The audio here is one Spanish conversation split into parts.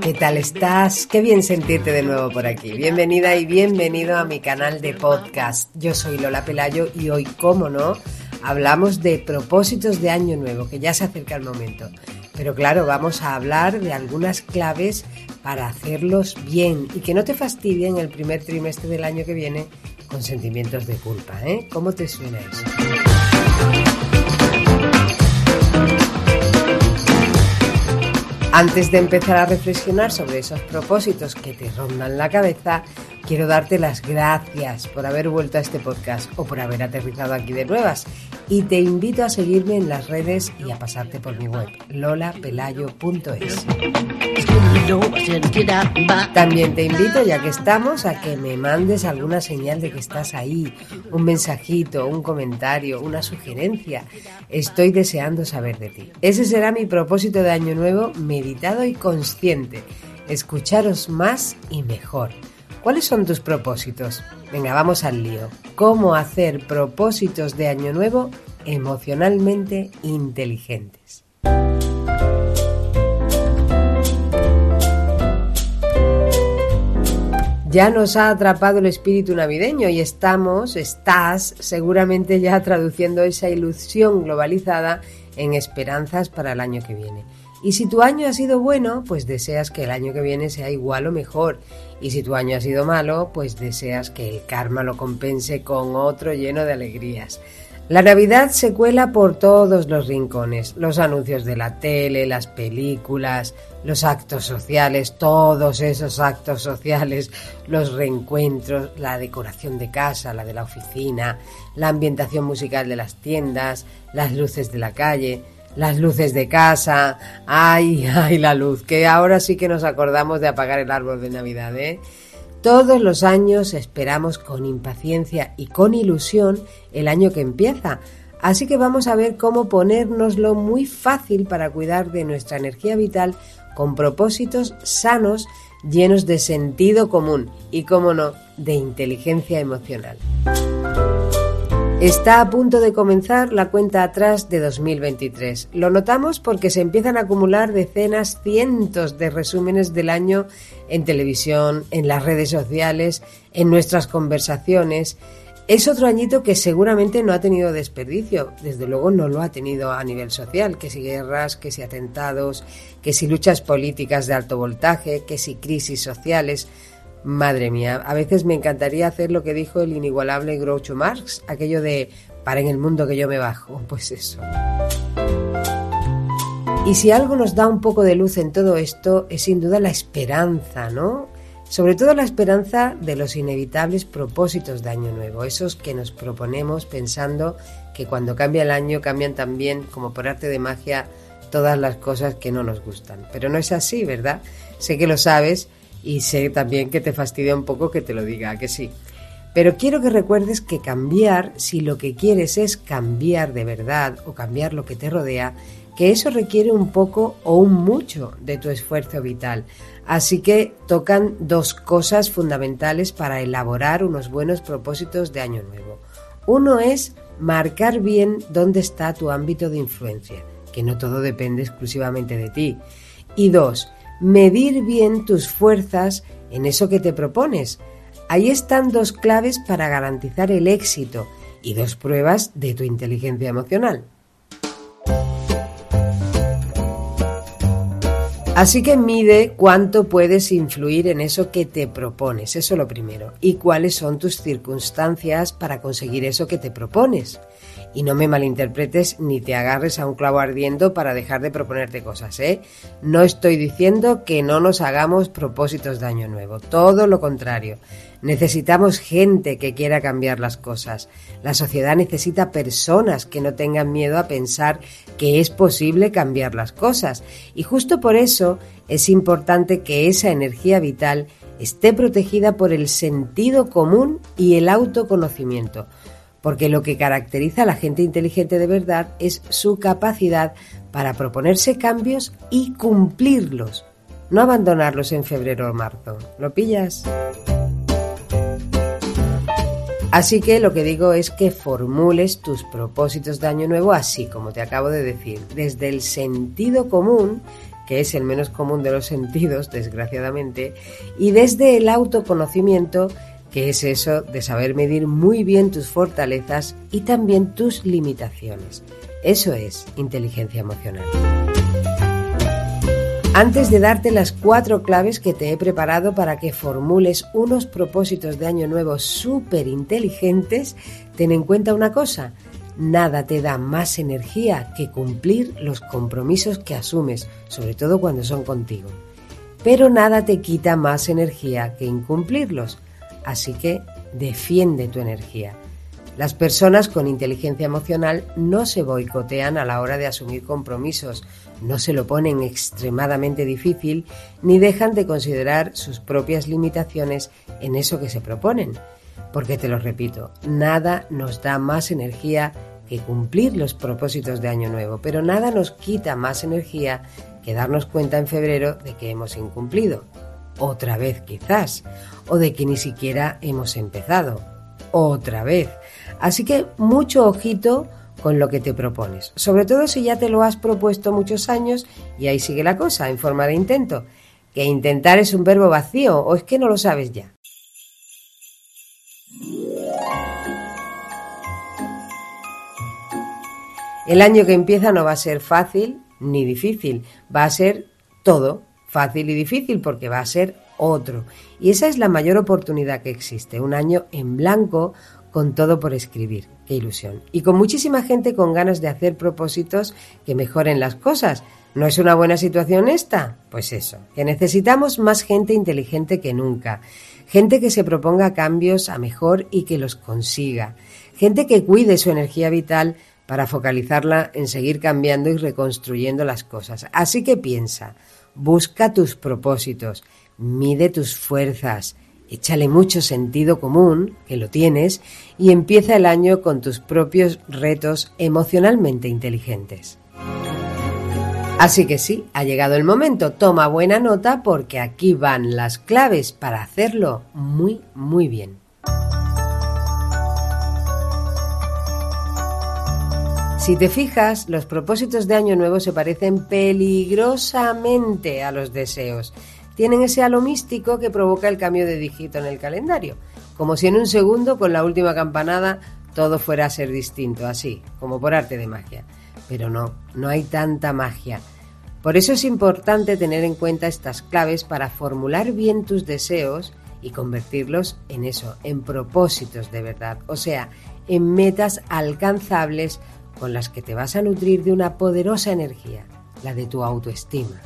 ¿Qué tal estás? Qué bien sentirte de nuevo por aquí. Bienvenida y bienvenido a mi canal de podcast. Yo soy Lola Pelayo y hoy, cómo no, hablamos de propósitos de año nuevo, que ya se acerca el momento. Pero claro, vamos a hablar de algunas claves para hacerlos bien y que no te fastidien el primer trimestre del año que viene con sentimientos de culpa. ¿eh? ¿Cómo te suena eso? Antes de empezar a reflexionar sobre esos propósitos que te rondan la cabeza, quiero darte las gracias por haber vuelto a este podcast o por haber aterrizado aquí de nuevas. Y te invito a seguirme en las redes y a pasarte por mi web, lolapelayo.es. También te invito, ya que estamos, a que me mandes alguna señal de que estás ahí, un mensajito, un comentario, una sugerencia. Estoy deseando saber de ti. Ese será mi propósito de año nuevo, meditado y consciente. Escucharos más y mejor. ¿Cuáles son tus propósitos? Venga, vamos al lío. ¿Cómo hacer propósitos de año nuevo emocionalmente inteligentes? Ya nos ha atrapado el espíritu navideño y estamos, estás seguramente ya traduciendo esa ilusión globalizada en esperanzas para el año que viene. Y si tu año ha sido bueno, pues deseas que el año que viene sea igual o mejor. Y si tu año ha sido malo, pues deseas que el karma lo compense con otro lleno de alegrías. La Navidad se cuela por todos los rincones, los anuncios de la tele, las películas, los actos sociales, todos esos actos sociales, los reencuentros, la decoración de casa, la de la oficina, la ambientación musical de las tiendas, las luces de la calle, las luces de casa, ay, ay, la luz, que ahora sí que nos acordamos de apagar el árbol de Navidad, ¿eh? Todos los años esperamos con impaciencia y con ilusión el año que empieza. Así que vamos a ver cómo ponérnoslo muy fácil para cuidar de nuestra energía vital con propósitos sanos, llenos de sentido común y, como no, de inteligencia emocional. Está a punto de comenzar la cuenta atrás de 2023. Lo notamos porque se empiezan a acumular decenas, cientos de resúmenes del año en televisión, en las redes sociales, en nuestras conversaciones. Es otro añito que seguramente no ha tenido desperdicio, desde luego no lo ha tenido a nivel social, que si guerras, que si atentados, que si luchas políticas de alto voltaje, que si crisis sociales. Madre mía, a veces me encantaría hacer lo que dijo el inigualable Groucho Marx, aquello de para en el mundo que yo me bajo, pues eso. Y si algo nos da un poco de luz en todo esto es sin duda la esperanza, ¿no? Sobre todo la esperanza de los inevitables propósitos de Año Nuevo, esos que nos proponemos pensando que cuando cambia el año cambian también, como por arte de magia, todas las cosas que no nos gustan. Pero no es así, ¿verdad? Sé que lo sabes y sé también que te fastidia un poco que te lo diga, que sí. Pero quiero que recuerdes que cambiar, si lo que quieres es cambiar de verdad o cambiar lo que te rodea, que eso requiere un poco o un mucho de tu esfuerzo vital. Así que tocan dos cosas fundamentales para elaborar unos buenos propósitos de año nuevo. Uno es marcar bien dónde está tu ámbito de influencia, que no todo depende exclusivamente de ti. Y dos, medir bien tus fuerzas en eso que te propones. Ahí están dos claves para garantizar el éxito y dos pruebas de tu inteligencia emocional. Así que mide cuánto puedes influir en eso que te propones, eso lo primero, y cuáles son tus circunstancias para conseguir eso que te propones. Y no me malinterpretes ni te agarres a un clavo ardiendo para dejar de proponerte cosas, ¿eh? No estoy diciendo que no nos hagamos propósitos de año nuevo, todo lo contrario. Necesitamos gente que quiera cambiar las cosas. La sociedad necesita personas que no tengan miedo a pensar que es posible cambiar las cosas. Y justo por eso es importante que esa energía vital esté protegida por el sentido común y el autoconocimiento. Porque lo que caracteriza a la gente inteligente de verdad es su capacidad para proponerse cambios y cumplirlos, no abandonarlos en febrero o marzo. ¿Lo pillas? Así que lo que digo es que formules tus propósitos de año nuevo así como te acabo de decir, desde el sentido común, que es el menos común de los sentidos, desgraciadamente, y desde el autoconocimiento, que es eso de saber medir muy bien tus fortalezas y también tus limitaciones. Eso es inteligencia emocional. Antes de darte las cuatro claves que te he preparado para que formules unos propósitos de año nuevo súper inteligentes, ten en cuenta una cosa, nada te da más energía que cumplir los compromisos que asumes, sobre todo cuando son contigo. Pero nada te quita más energía que incumplirlos, así que defiende tu energía. Las personas con inteligencia emocional no se boicotean a la hora de asumir compromisos, no se lo ponen extremadamente difícil ni dejan de considerar sus propias limitaciones en eso que se proponen. Porque te lo repito, nada nos da más energía que cumplir los propósitos de Año Nuevo, pero nada nos quita más energía que darnos cuenta en febrero de que hemos incumplido. Otra vez quizás, o de que ni siquiera hemos empezado. Otra vez. Así que mucho ojito con lo que te propones, sobre todo si ya te lo has propuesto muchos años y ahí sigue la cosa, en forma de intento. Que intentar es un verbo vacío o es que no lo sabes ya. El año que empieza no va a ser fácil ni difícil, va a ser todo fácil y difícil porque va a ser otro. Y esa es la mayor oportunidad que existe, un año en blanco con todo por escribir. Qué ilusión. Y con muchísima gente con ganas de hacer propósitos que mejoren las cosas. ¿No es una buena situación esta? Pues eso, que necesitamos más gente inteligente que nunca. Gente que se proponga cambios a mejor y que los consiga. Gente que cuide su energía vital para focalizarla en seguir cambiando y reconstruyendo las cosas. Así que piensa, busca tus propósitos, mide tus fuerzas, Échale mucho sentido común, que lo tienes, y empieza el año con tus propios retos emocionalmente inteligentes. Así que sí, ha llegado el momento. Toma buena nota porque aquí van las claves para hacerlo muy, muy bien. Si te fijas, los propósitos de Año Nuevo se parecen peligrosamente a los deseos tienen ese halo místico que provoca el cambio de dígito en el calendario, como si en un segundo con la última campanada todo fuera a ser distinto, así, como por arte de magia. Pero no, no hay tanta magia. Por eso es importante tener en cuenta estas claves para formular bien tus deseos y convertirlos en eso, en propósitos de verdad, o sea, en metas alcanzables con las que te vas a nutrir de una poderosa energía, la de tu autoestima.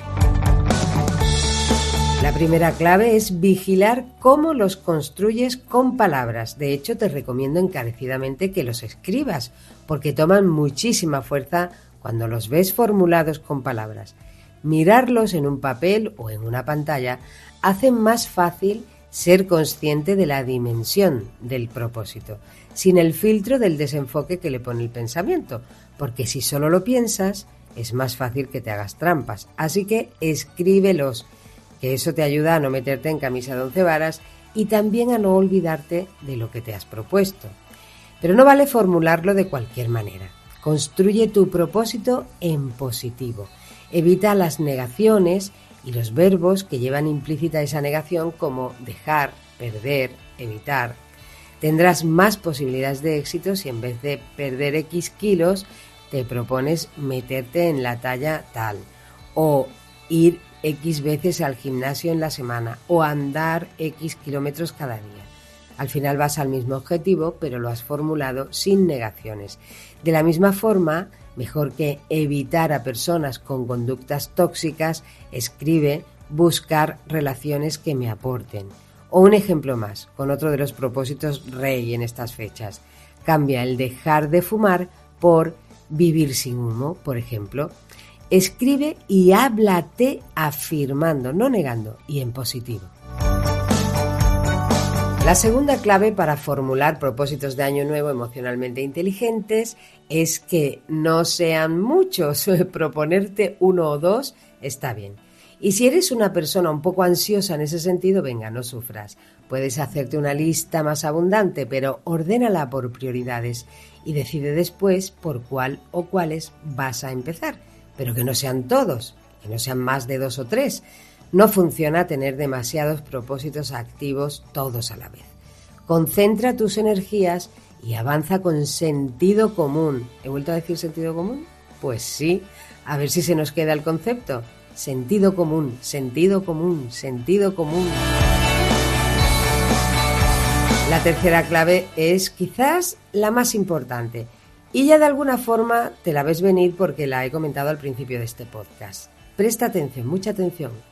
La primera clave es vigilar cómo los construyes con palabras. De hecho, te recomiendo encarecidamente que los escribas, porque toman muchísima fuerza cuando los ves formulados con palabras. Mirarlos en un papel o en una pantalla hace más fácil ser consciente de la dimensión del propósito, sin el filtro del desenfoque que le pone el pensamiento, porque si solo lo piensas, es más fácil que te hagas trampas. Así que escríbelos que eso te ayuda a no meterte en camisa de once varas y también a no olvidarte de lo que te has propuesto. Pero no vale formularlo de cualquier manera. Construye tu propósito en positivo. Evita las negaciones y los verbos que llevan implícita esa negación como dejar, perder, evitar. Tendrás más posibilidades de éxito si en vez de perder X kilos te propones meterte en la talla tal o ir X veces al gimnasio en la semana o andar X kilómetros cada día. Al final vas al mismo objetivo, pero lo has formulado sin negaciones. De la misma forma, mejor que evitar a personas con conductas tóxicas, escribe buscar relaciones que me aporten. O un ejemplo más, con otro de los propósitos rey en estas fechas. Cambia el dejar de fumar por vivir sin humo, por ejemplo. Escribe y háblate afirmando, no negando, y en positivo. La segunda clave para formular propósitos de año nuevo emocionalmente inteligentes es que no sean muchos. Proponerte uno o dos está bien. Y si eres una persona un poco ansiosa en ese sentido, venga, no sufras. Puedes hacerte una lista más abundante, pero ordénala por prioridades y decide después por cuál o cuáles vas a empezar, pero que no sean todos, que no sean más de dos o tres. No funciona tener demasiados propósitos activos todos a la vez. Concentra tus energías y avanza con sentido común. ¿He vuelto a decir sentido común? Pues sí, a ver si se nos queda el concepto. Sentido común, sentido común, sentido común. La tercera clave es quizás la más importante y ya de alguna forma te la ves venir porque la he comentado al principio de este podcast. Presta atención, mucha atención.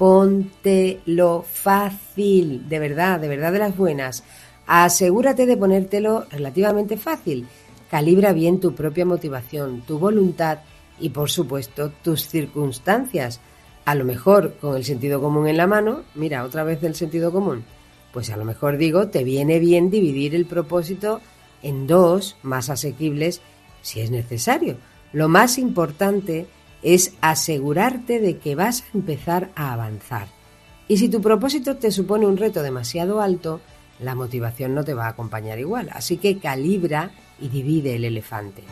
Póntelo fácil, de verdad, de verdad de las buenas. Asegúrate de ponértelo relativamente fácil. Calibra bien tu propia motivación, tu voluntad y por supuesto tus circunstancias. A lo mejor con el sentido común en la mano, mira, otra vez del sentido común pues a lo mejor digo, te viene bien dividir el propósito en dos más asequibles si es necesario. Lo más importante es asegurarte de que vas a empezar a avanzar. Y si tu propósito te supone un reto demasiado alto, la motivación no te va a acompañar igual. Así que calibra y divide el elefante.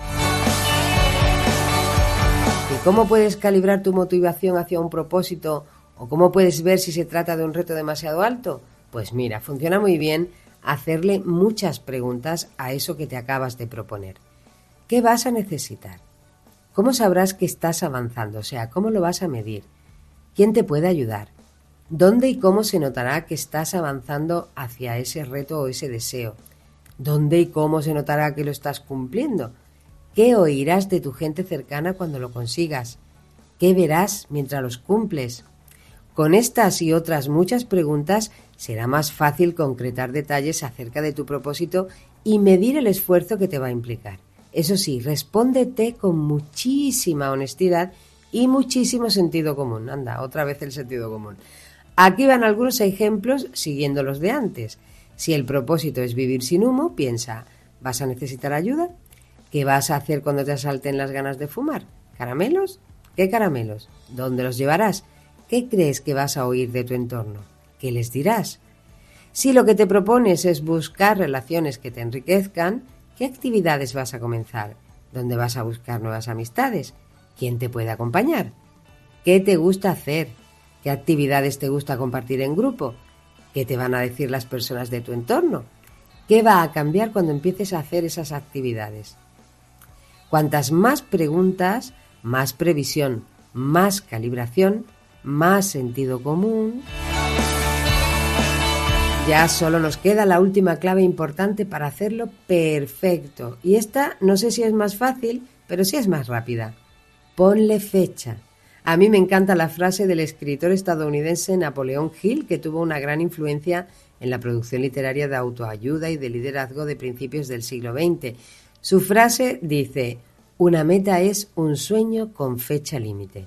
¿Y cómo puedes calibrar tu motivación hacia un propósito o cómo puedes ver si se trata de un reto demasiado alto? Pues mira, funciona muy bien hacerle muchas preguntas a eso que te acabas de proponer. ¿Qué vas a necesitar? ¿Cómo sabrás que estás avanzando? O sea, ¿cómo lo vas a medir? ¿Quién te puede ayudar? ¿Dónde y cómo se notará que estás avanzando hacia ese reto o ese deseo? ¿Dónde y cómo se notará que lo estás cumpliendo? ¿Qué oirás de tu gente cercana cuando lo consigas? ¿Qué verás mientras los cumples? Con estas y otras muchas preguntas será más fácil concretar detalles acerca de tu propósito y medir el esfuerzo que te va a implicar. Eso sí, respóndete con muchísima honestidad y muchísimo sentido común. Anda, otra vez el sentido común. Aquí van algunos ejemplos siguiendo los de antes. Si el propósito es vivir sin humo, piensa, ¿vas a necesitar ayuda? ¿Qué vas a hacer cuando te asalten las ganas de fumar? ¿Caramelos? ¿Qué caramelos? ¿Dónde los llevarás? ¿Qué crees que vas a oír de tu entorno? ¿Qué les dirás? Si lo que te propones es buscar relaciones que te enriquezcan, ¿qué actividades vas a comenzar? ¿Dónde vas a buscar nuevas amistades? ¿Quién te puede acompañar? ¿Qué te gusta hacer? ¿Qué actividades te gusta compartir en grupo? ¿Qué te van a decir las personas de tu entorno? ¿Qué va a cambiar cuando empieces a hacer esas actividades? Cuantas más preguntas, más previsión, más calibración, más sentido común. Ya solo nos queda la última clave importante para hacerlo perfecto. Y esta no sé si es más fácil, pero sí es más rápida. Ponle fecha. A mí me encanta la frase del escritor estadounidense Napoleón Hill, que tuvo una gran influencia en la producción literaria de autoayuda y de liderazgo de principios del siglo XX. Su frase dice, una meta es un sueño con fecha límite.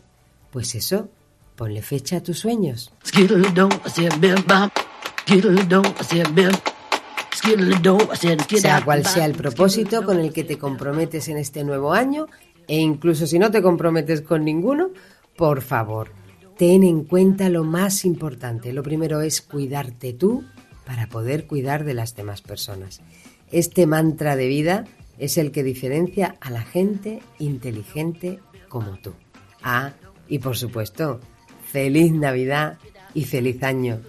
Pues eso, ponle fecha a tus sueños. Sea cual sea el propósito con el que te comprometes en este nuevo año, e incluso si no te comprometes con ninguno, por favor, ten en cuenta lo más importante. Lo primero es cuidarte tú para poder cuidar de las demás personas. Este mantra de vida es el que diferencia a la gente inteligente como tú. Ah, y por supuesto, feliz Navidad y feliz año.